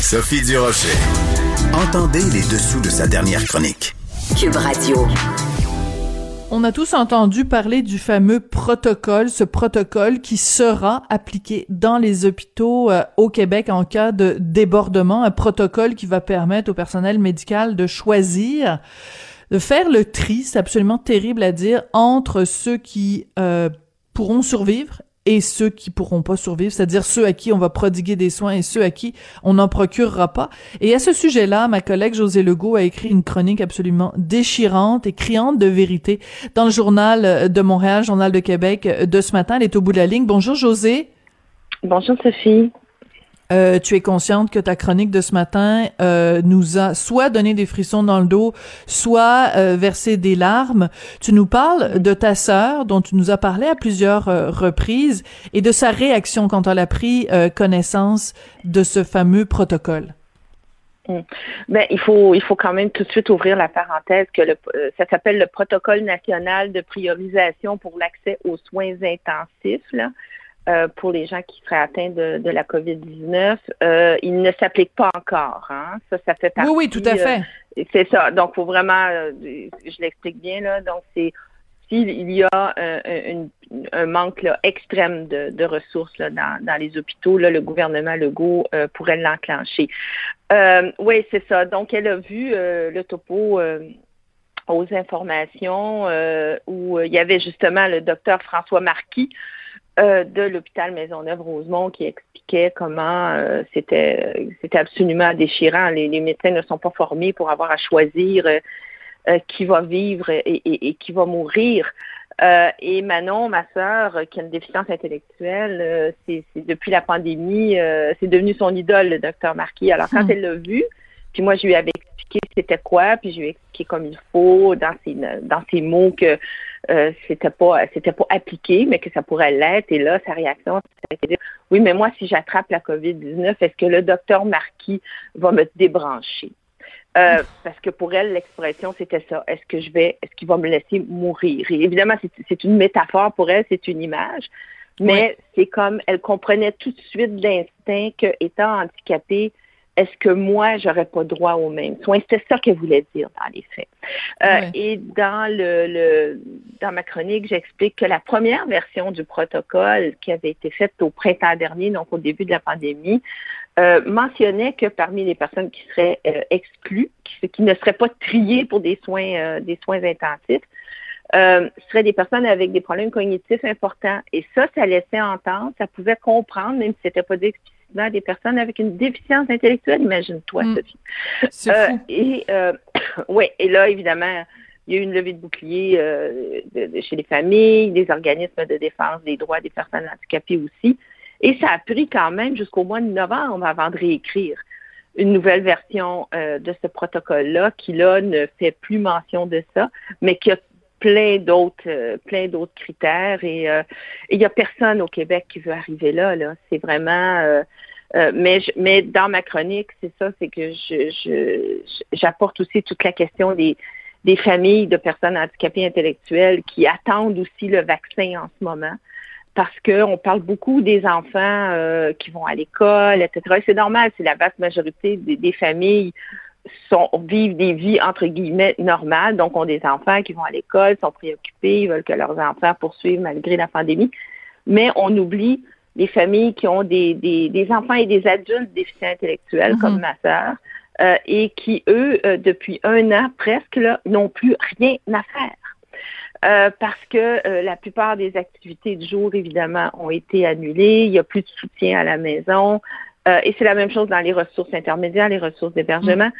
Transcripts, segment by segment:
Sophie Durocher. Entendez les dessous de sa dernière chronique. Cube Radio. On a tous entendu parler du fameux protocole, ce protocole qui sera appliqué dans les hôpitaux euh, au Québec en cas de débordement, un protocole qui va permettre au personnel médical de choisir, de faire le tri, c'est absolument terrible à dire, entre ceux qui euh, pourront survivre et ceux qui pourront pas survivre, c'est-à-dire ceux à qui on va prodiguer des soins et ceux à qui on n'en procurera pas. Et à ce sujet-là, ma collègue José Legault a écrit une chronique absolument déchirante et criante de vérité dans le journal de Montréal, journal de Québec de ce matin. Elle est au bout de la ligne. Bonjour José. Bonjour Sophie. Euh, tu es consciente que ta chronique de ce matin euh, nous a soit donné des frissons dans le dos, soit euh, versé des larmes. Tu nous parles de ta sœur, dont tu nous as parlé à plusieurs reprises, et de sa réaction quand elle a pris connaissance de ce fameux protocole. Hmm. Ben, il faut il faut quand même tout de suite ouvrir la parenthèse que le, ça s'appelle le protocole national de priorisation pour l'accès aux soins intensifs. Là. Euh, pour les gens qui seraient atteints de, la COVID-19. Euh, il ne s'applique pas encore. Hein? Ça, ça fait partie. Oui, oui, tout à fait. Euh, c'est ça. Donc, faut vraiment, je l'explique bien là. Donc, c'est s'il y a un, manque extrême de, ressources dans, les hôpitaux, là, le gouvernement Legault pourrait l'enclencher. oui, c'est ça. Donc, elle a vu le topo aux informations où il y avait justement le docteur François Marquis, euh, de l'hôpital Maisonneuve-Rosemont qui expliquait comment euh, c'était c'était absolument déchirant. Les, médecins ne sont pas formés pour avoir à choisir euh, qui va vivre et, qui va mourir. et Manon, ma sœur, qui a une déficience intellectuelle, c'est depuis la pandémie, c'est devenu son idole, le docteur Marquis. Alors quand hmm. elle l'a vu, puis moi je lui avais expliqué c'était quoi, puis je lui ai expliqué comme il faut dans ses dans ses mots que euh, c'était pas c'était pas appliqué, mais que ça pourrait l'être. Et là, sa réaction, c'était de dire oui, mais moi, si j'attrape la COVID-19, est-ce que le docteur Marquis va me débrancher? Euh, parce que pour elle, l'expression, c'était ça. Est-ce que je vais, est-ce qu'il va me laisser mourir? Et évidemment, c'est une métaphore pour elle, c'est une image. Mais c'est comme, elle comprenait tout de suite l'instinct qu'étant handicapée, est-ce que moi, j'aurais pas droit aux mêmes soins? C'était ça qu'elle voulait dire dans les faits. Euh, et dans le, dans ma chronique, j'explique que la première version du protocole qui avait été faite au printemps dernier, donc au début de la pandémie, euh, mentionnait que parmi les personnes qui seraient euh, exclues, qui, qui, ne seraient pas triées pour des soins, des soins intensifs, euh, seraient des personnes avec des problèmes cognitifs importants. Et ça, ça laissait entendre, ça pouvait comprendre, même si c'était pas dit des personnes avec une déficience intellectuelle, imagine-toi, mm. Sophie. Euh, et euh, ouais, et là, évidemment, il y a eu une levée de bouclier euh, chez les familles, des organismes de défense des droits des personnes handicapées aussi. Et ça a pris quand même jusqu'au mois de novembre avant de réécrire une nouvelle version de ce protocole-là qui, là, ne fait plus mention de ça, mais qui a plein d'autres plein d'autres critères et il y a personne au Québec qui veut arriver là là c'est vraiment euh, mais, mais dans ma chronique, c'est ça, c'est que je, j'apporte aussi toute la question des, des familles de personnes handicapées intellectuelles qui attendent aussi le vaccin en ce moment. Parce qu'on parle beaucoup des enfants euh, qui vont à l'école, etc. c'est normal, c'est la vaste majorité des, familles sont, vivent des vies entre guillemets normales, donc ont des enfants qui vont à l'école, sont préoccupés, ils veulent que leurs enfants poursuivent malgré la pandémie. Mais on oublie des familles qui ont des, des, enfants et des adultes déficients intellectuels, comme mhm. ma sœur, euh, et qui, eux, euh, depuis un an presque, n'ont plus rien à faire. Euh, parce que la plupart des activités du jour, évidemment, ont été annulées. Il n'y a plus de soutien à la maison. Et c'est la même chose dans les ressources intermédiaires, les ressources d'hébergement.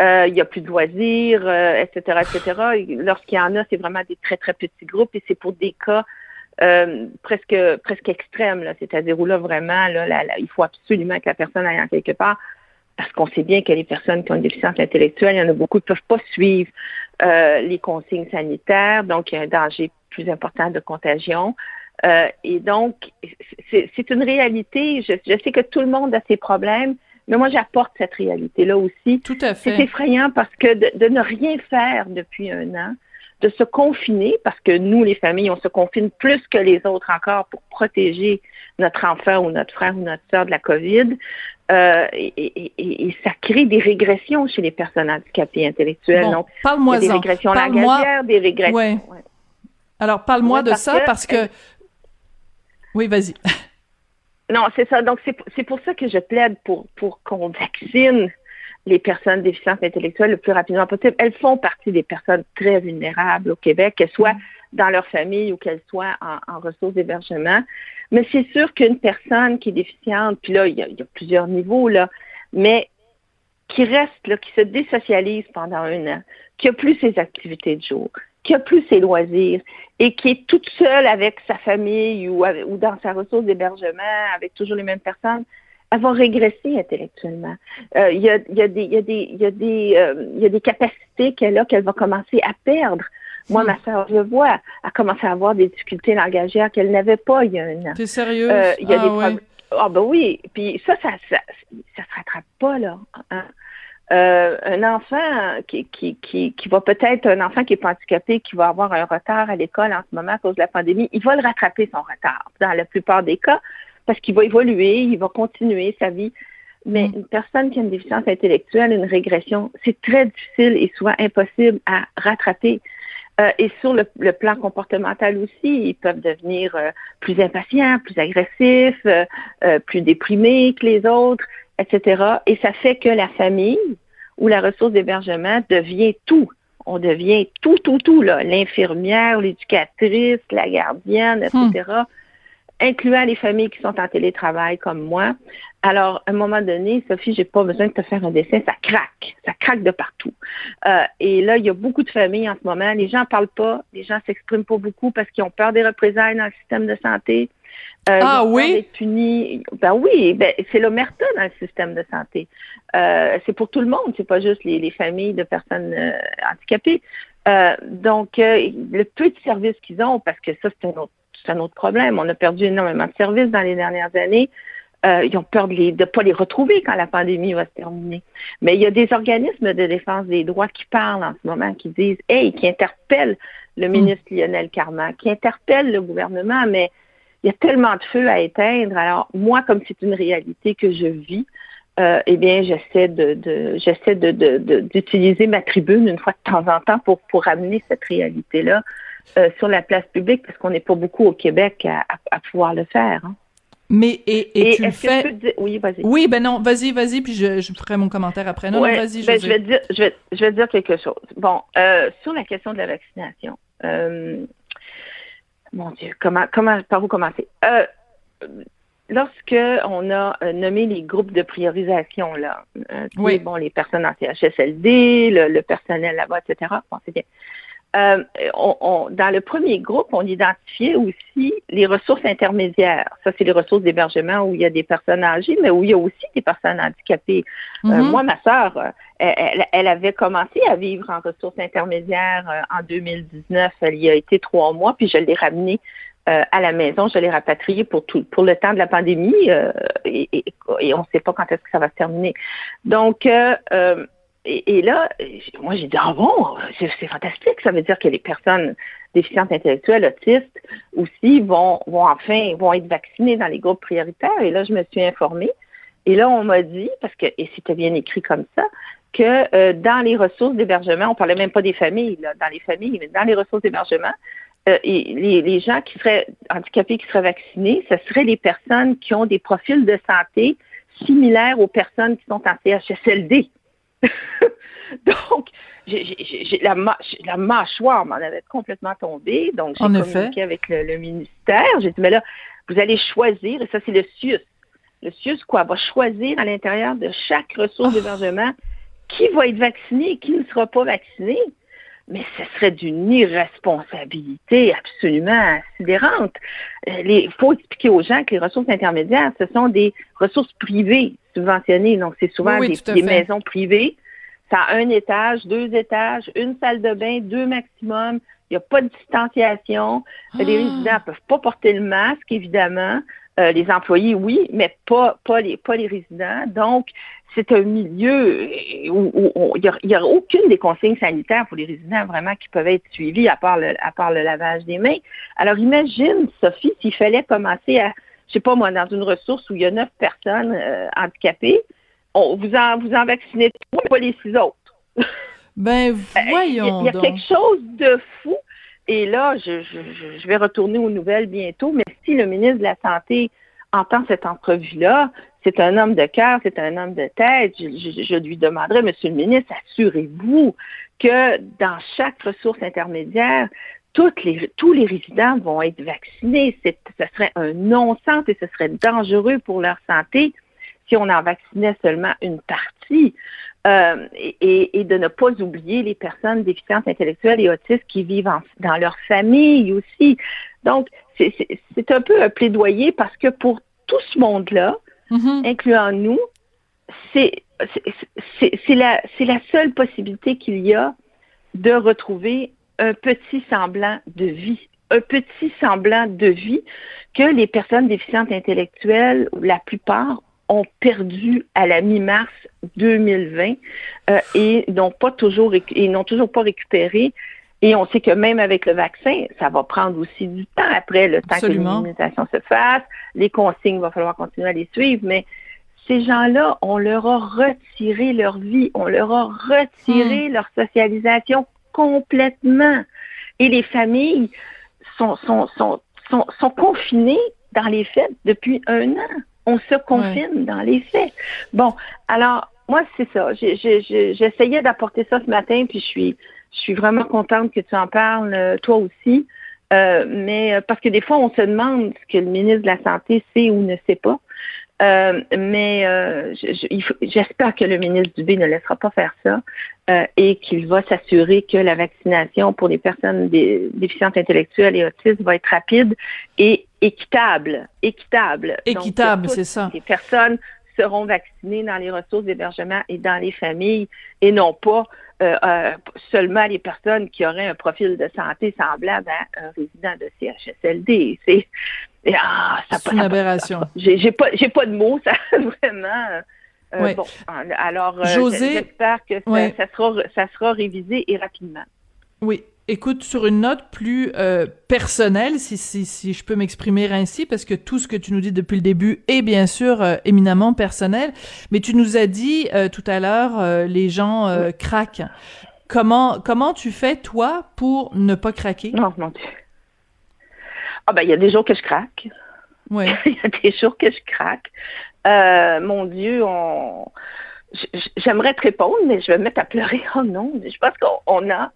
Mhm. il n'y a plus de loisirs, etc., etc. Lorsqu'il y en a, c'est vraiment des très, très petits groupes et c'est pour des cas euh, presque presque extrême, là, c'est-à-dire où là vraiment, là, il faut absolument que la personne aille en quelque part, parce qu'on sait bien que les personnes qui ont une déficience intellectuelle, il y en a beaucoup qui ne peuvent pas suivre euh, les consignes sanitaires, donc il y a un danger plus important de contagion. Euh, et donc, c'est une réalité. Je, je, sais que tout le monde a ses problèmes, mais moi, j'apporte cette réalité-là aussi. Tout à fait. C'est effrayant parce que de, de, ne rien faire depuis un an, de se confiner, parce que nous, les familles, on se confine plus que les autres encore pour protéger notre enfant ou notre frère ou notre soeur de la COVID. Euh, et, ça crée des régressions chez les personnes handicapées intellectuelles. Bon, parle-moi Des régressions langagières, des régressions. Ouais. Alors, parle-moi de ça parce que. Oui, vas-y. Non, c'est ça. Donc, c'est pour ça que je plaide pour, pour qu'on vaccine les personnes déficientes intellectuelles le plus rapidement possible. Elles font partie des personnes très vulnérables au Québec, qu'elles soient mm. dans leur famille ou qu'elles soient en, ressources d'hébergement. Mais c'est sûr qu'une personne qui est déficiente, puis là, il y a, plusieurs niveaux, là, mais qui reste, là, qui se désocialise pendant un an, qui a plus ses activités de jour, qui a plus ses loisirs et qui est toute seule avec sa famille ou, ou dans sa ressource d'hébergement avec toujours les mêmes personnes, elle va régresser intellectuellement. Il y, a, des, capacités qu'elle a qu'elle va commencer à perdre. Moi, hmm. ma soeur, je vois, a commencé à avoir des difficultés langagières qu'elle n'avait pas il y a un an. T'es? Euh, il y a ah, des Ah ben oui. Puis ça, ça, ça, ça se rattrape pas là. Hein. Euh, un enfant qui, qui, qui, qui va peut-être, un enfant qui est pas handicapé, qui va avoir un retard à l'école en ce moment à cause de la pandémie, il va le rattraper son retard dans la plupart des cas parce qu'il va évoluer, il va continuer sa vie. Mais mm. une personne qui a une déficience intellectuelle, une régression, c'est très difficile et souvent impossible à rattraper. Euh, et sur le, plan comportemental aussi, ils peuvent devenir euh, plus impatients, plus agressifs, euh, plus déprimés que les autres, etc. Et ça fait que la famille ou la ressource d'hébergement devient tout. On devient tout, tout, tout, là. L'infirmière, l'éducatrice, la gardienne, etc. Hmm. incluant les familles qui sont en télétravail comme moi. Alors, à un moment donné, Sophie, j'ai pas besoin de te faire un dessin, ça craque, ça craque de partout. Euh, et là, il y a beaucoup de familles en ce moment. Les gens parlent pas, les gens s'expriment pas beaucoup parce qu'ils ont peur des représailles dans le système de santé. Euh, ah oui? Ben oui, ben, c'est l'omerta dans le système de santé. Euh, c'est pour tout le monde, c'est pas juste les, familles de personnes euh, handicapées. donc, le peu de services qu'ils ont, parce que ça, c'est un, autre, un autre problème. On a perdu énormément de services dans les dernières années. ils ont peur de ne pas les retrouver quand la pandémie va se terminer. Mais il y a des organismes de défense des droits qui parlent en ce moment, qui disent, hey, qui interpellent le hmm. ministre Lionel Carman, qui interpellent le gouvernement, mais il y a tellement de feux à éteindre. Alors, moi, comme c'est une réalité que je vis, euh, eh bien, j'essaie de, j'essaie de, d'utiliser ma tribune une fois de temps en temps pour, pour amener cette réalité-là euh, sur la place publique, parce qu'on n'est pas beaucoup au Québec à, pouvoir le faire. Hein. Mais et, tu le fais. Oui, vas-y. Oui, ben non, vas-y, vas-y, puis je, je ferai mon commentaire après. Non, non vas-y, ben, je vais dire, je vais, je vais dire quelque chose. Bon, euh, sur la question de la vaccination. Euh, mon Dieu, comment, comment, par où commencer? Euh, lorsque on a euh, nommé les groupes de priorisation, là, euh, oui. bon, les personnes en CHSLD, le, le personnel là-bas, etc., bon, c'est bien. Euh, on, dans le premier groupe, on identifiait aussi les ressources intermédiaires. Ça, c'est les ressources d'hébergement où il y a des personnes âgées, mais où il y a aussi des personnes handicapées. Euh, mm-hmm. moi, ma sœur, euh, elle, avait commencé à vivre en ressources intermédiaires en 2019. Elle y a été trois mois, puis je l'ai ramenée à la maison. Je l'ai rapatriée pour tout, pour le temps de la pandémie et, et, on ne sait pas quand est-ce que ça va se terminer. Donc, et, là, moi, j'ai dit, ah bon, c'est fantastique. Ça veut dire que les personnes déficientes intellectuelles, autistes, aussi, vont, vont enfin, vont être vaccinées dans les groupes prioritaires. Et là, je me suis informée. Et là, on m'a dit, parce que, et c'était bien écrit comme ça, que euh, dans les ressources d'hébergement, on parlait même pas des familles, là, dans les familles, mais dans les ressources d'hébergement, euh, les, les, gens qui seraient handicapés, qui seraient vaccinés, ce seraient les personnes qui ont des profils de santé similaires aux personnes qui sont en CHSLD. donc, j'ai, la, la mâchoire m'en avait complètement tombé. Donc, j'ai communiqué avec le, ministère. J'ai dit, mais là, vous allez choisir, et ça, c'est le CIUS. Le CIUS, quoi, va choisir à l'intérieur de chaque ressource oh. d'hébergement qui va être vacciné et qui ne sera pas vacciné. Mais ce serait d'une irresponsabilité absolument sidérante. Euh, il faut expliquer aux gens que les ressources intermédiaires, ce sont des ressources privées subventionnées. Donc, c'est souvent des, maisons privées. Ça a un étage, deux étages, une salle de bain, deux maximum. Il n'y a pas de distanciation. Les ah. résidents ne peuvent pas porter le masque, évidemment. Euh, les employés, oui, mais pas, pas, les, pas les résidents. Donc, c'est un milieu où il n'y a, aucune des consignes sanitaires pour les résidents vraiment qui peuvent être suivis à part le, à part le lavage des mains. Alors, imagine, Sophie, s'il fallait commencer à je sais pas moi, dans une ressource où il y a neuf personnes euh, handicapées, on, vous en vous en vaccinez trois, pas les six autres. Ben voyons. Il y, a, quelque chose de fou. Et là, je, vais retourner aux nouvelles bientôt, mais si le ministre de la Santé entend cette entrevue-là, c'est un homme de cœur, c'est un homme de tête. Je, lui demanderai, Monsieur le ministre, assurez-vous que dans chaque ressource intermédiaire, tous les résidents vont être vaccinés. Ce serait un non-sens et ce serait dangereux pour leur santé si on en vaccinait seulement une partie. Euh, et, de ne pas oublier les personnes déficientes intellectuelles et autistes qui vivent dans leur famille aussi. Donc, c'est un peu un plaidoyer parce que pour tout ce monde-là, Mm-hmm. incluant nous, c'est la, la seule possibilité qu'il y a de retrouver un petit semblant de vie, un petit semblant de vie que les personnes déficientes intellectuelles, la plupart, ont perdu à la mi-mars 2020 euh, et n'ont pas toujours et n'ont toujours pas récupéré. Et on sait que même avec le vaccin, ça va prendre aussi du temps après, le temps que l'immunisation se fasse. Les consignes, il va falloir continuer à les suivre, mais ces gens-là, on leur a retiré leur vie, on leur a retiré hmm. leur socialisation complètement. Et les familles sont, sont, sont, sont, sont confinées dans les faits depuis un an. On se confine dans les faits. Bon, alors, moi, c'est ça. J'essayais d'apporter ça ce matin, puis je suis je suis vraiment contente que tu en parles, euh, toi aussi. Euh, mais euh, parce que des fois, on se demande ce que le ministre de la Santé sait ou ne sait pas. Mais j'espère que le ministre Dubé ne laissera pas faire ça et qu'il va s'assurer que la vaccination pour les personnes déficientes intellectuelles et autistes va être rapide et équitable. Équitable. Équitable, c'est ça. Les personnes seront vaccinées dans les ressources d'hébergement et dans les familles et non pas euh, euh, seulement les personnes qui auraient un profil de santé semblable à un résident de CHSLD. C'est ah, une aberration. J'ai pas pas de mots, ça vraiment. Euh, bon, alors j'espère que ça, sera ça sera révisé et rapidement. Oui, Écoute, sur une note plus euh, personnelle, si, si, si je peux m'exprimer ainsi, parce que tout ce que tu nous dis depuis le début est bien sûr euh, éminemment personnel, mais tu nous as dit euh, tout à l'heure, les gens craquent. Comment comment tu fais toi pour ne pas craquer? Non, mon Dieu. Ah ben il y a des jours que je craque. Oui. il y a des jours que je craque. mon Dieu, on j'aimerais te répondre, mais je vais me mettre à pleurer. Oh non, je pense qu'on a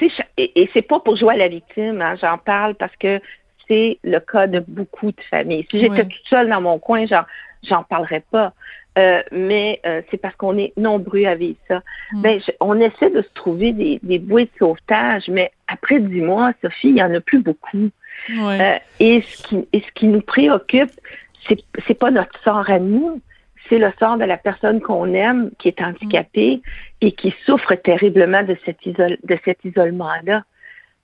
et, et c'est pas pour jouer à la victime, hein, j'en parle parce que c'est le cas de beaucoup de familles. Si j'étais toute seule dans mon coin, genre, j'en parlerais pas. Euh, mais euh, c'est parce qu'on est nombreux à vivre ça. Mm. Ben, on essaie de se trouver des, des bouées de sauvetage, mais après dix mois, Sophie, il y en a plus beaucoup. Euh, et, ce qui, et ce qui nous préoccupe, c'est, c'est pas notre sort à nous, c'est le sort de la personne qu'on aime qui est handicapée et qui souffre terriblement de cet, de cet isolement-là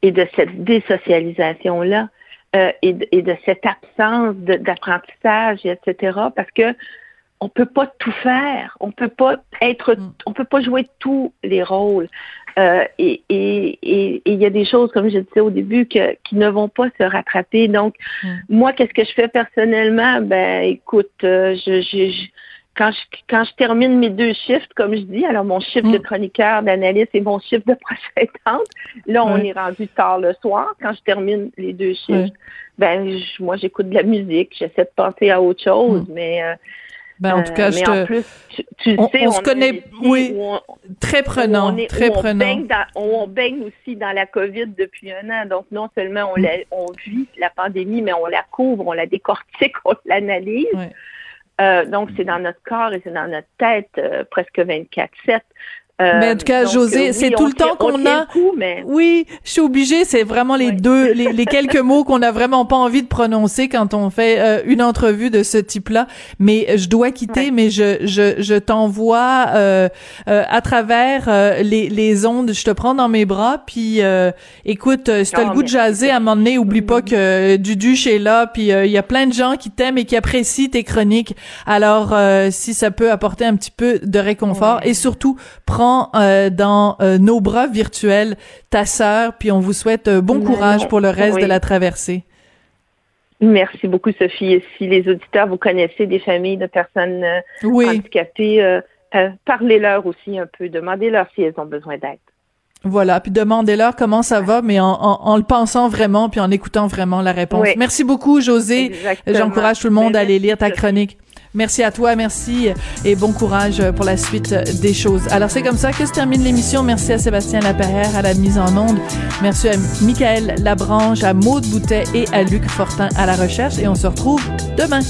et de cette désocialisation-là euh, et, de, cette absence d'apprentissage, etc. Parce que on peut pas tout faire, on peut pas être, mm. on peut pas jouer tous les rôles. Euh, et il y a des choses, comme je disais au début, que, qui ne vont pas se rattraper. Donc, mm. moi, qu'est-ce que je fais personnellement? Ben, écoute, euh, je, je, quand je, quand je termine mes deux shifts, comme je dis, alors mon shift de mm. chroniqueur, d'analyste et mon shift de prochaine là, on est rendu tard le soir. Quand je termine les deux shifts, ben, moi, j'écoute de la musique, j'essaie de penser à autre chose, mais euh, ben, en tout cas, euh, je te... plus, tu, on, sais, on, se connaît, oui, très prenant, très prenant. On baigne, on baigne aussi dans la COVID depuis un an, donc non seulement on, mm. la, on vit la pandémie, mais on la couvre, on la décortique, on l'analyse. Euh, donc, c'est dans notre corps et c'est dans notre tête euh, presque 24-7. Euh, mais en tout cas, José, c'est tout le temps qu'on a. Oui, je suis obligée. C'est vraiment les deux, les, quelques mots qu'on a vraiment pas envie de prononcer quand on fait euh, une entrevue de ce type-là. Mais je dois quitter, mais je je, je t'envoie euh, à travers les, les ondes. Je te prends dans mes bras, puis écoute, si t'as le goût de jaser, à un moment donné, oublie pas que Dudu est là, puis il y a plein de gens qui t'aiment et qui apprécient tes chroniques. Alors, si ça peut apporter un petit peu de réconfort et surtout prends euh, dans euh, nos bras virtuels ta sœur, puis on vous souhaite euh, bon courage pour le reste de la traversée. Merci beaucoup, Sophie. Si les auditeurs, vous connaissez des familles de personnes handicapées, parlez-leur aussi un peu, demandez-leur si elles ont besoin d'aide. Voilà, puis demandez-leur comment ça va, mais en, le pensant vraiment, puis en écoutant vraiment la réponse. Merci beaucoup, José. J'encourage tout le monde à aller lire ta chronique. Merci à toi, merci et bon courage pour la suite des choses. Alors c'est comme ça que se termine l'émission. Merci à Sébastien Laperrière à la mise en onde. Merci à Michael Labranche, à Maude Boutet et à Luc Fortin à la recherche et on se retrouve demain.